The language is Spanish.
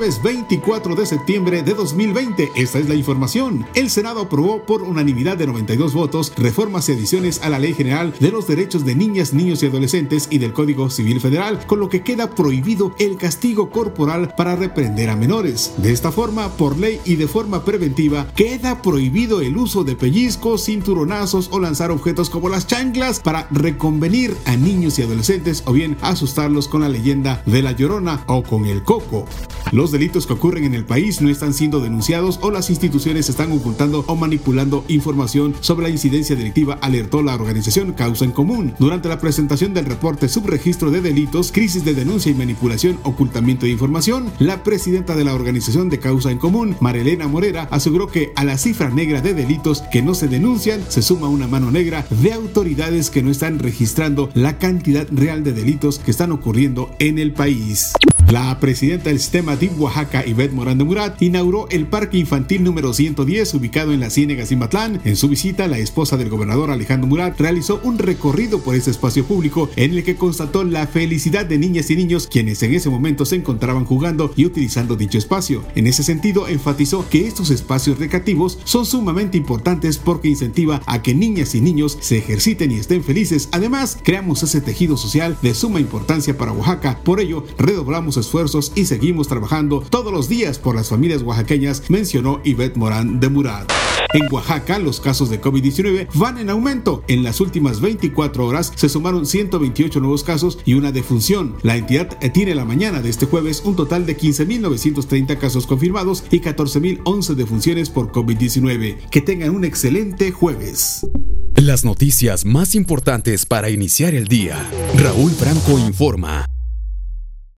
Jueves 24 de septiembre de 2020. Esta es la información. El Senado aprobó por unanimidad de 92 votos reformas y adiciones a la Ley General de los Derechos de Niñas, Niños y Adolescentes y del Código Civil Federal, con lo que queda prohibido el castigo corporal para reprender a menores. De esta forma, por ley y de forma preventiva, queda prohibido el uso de pellizcos, cinturonazos o lanzar objetos como las chanclas para reconvenir a niños y adolescentes o bien asustarlos con la leyenda de la llorona o con el coco. Los delitos que ocurren en el país no están siendo denunciados o las instituciones están ocultando o manipulando información sobre la incidencia delictiva, alertó la organización Causa en Común. Durante la presentación del reporte Subregistro de Delitos, Crisis de Denuncia y Manipulación, Ocultamiento de Información, la presidenta de la organización de Causa en Común, Marilena Morera, aseguró que a la cifra negra de delitos que no se denuncian se suma una mano negra de autoridades que no están registrando la cantidad real de delitos que están ocurriendo en el país. La presidenta del sistema DIP Oaxaca, Ivette Morán de Murat, inauguró el Parque Infantil número 110 ubicado en la Ciénega Cimatlán. En su visita, la esposa del gobernador Alejandro Murat realizó un recorrido por este espacio público en el que constató la felicidad de niñas y niños quienes en ese momento se encontraban jugando y utilizando dicho espacio. En ese sentido, enfatizó que estos espacios recreativos son sumamente importantes porque incentiva a que niñas y niños se ejerciten y estén felices. Además, creamos ese tejido social de suma importancia para Oaxaca. Por ello, redoblamos esfuerzos y seguimos trabajando todos los días por las familias oaxaqueñas, mencionó Ivette Morán de Murat. En Oaxaca, los casos de COVID-19 van en aumento. En las últimas 24 horas se sumaron 128 nuevos casos y una defunción. La entidad tiene la mañana de este jueves un total de 15.930 casos confirmados y 14.011 defunciones por COVID-19. Que tengan un excelente jueves. Las noticias más importantes para iniciar el día. Raúl Franco informa.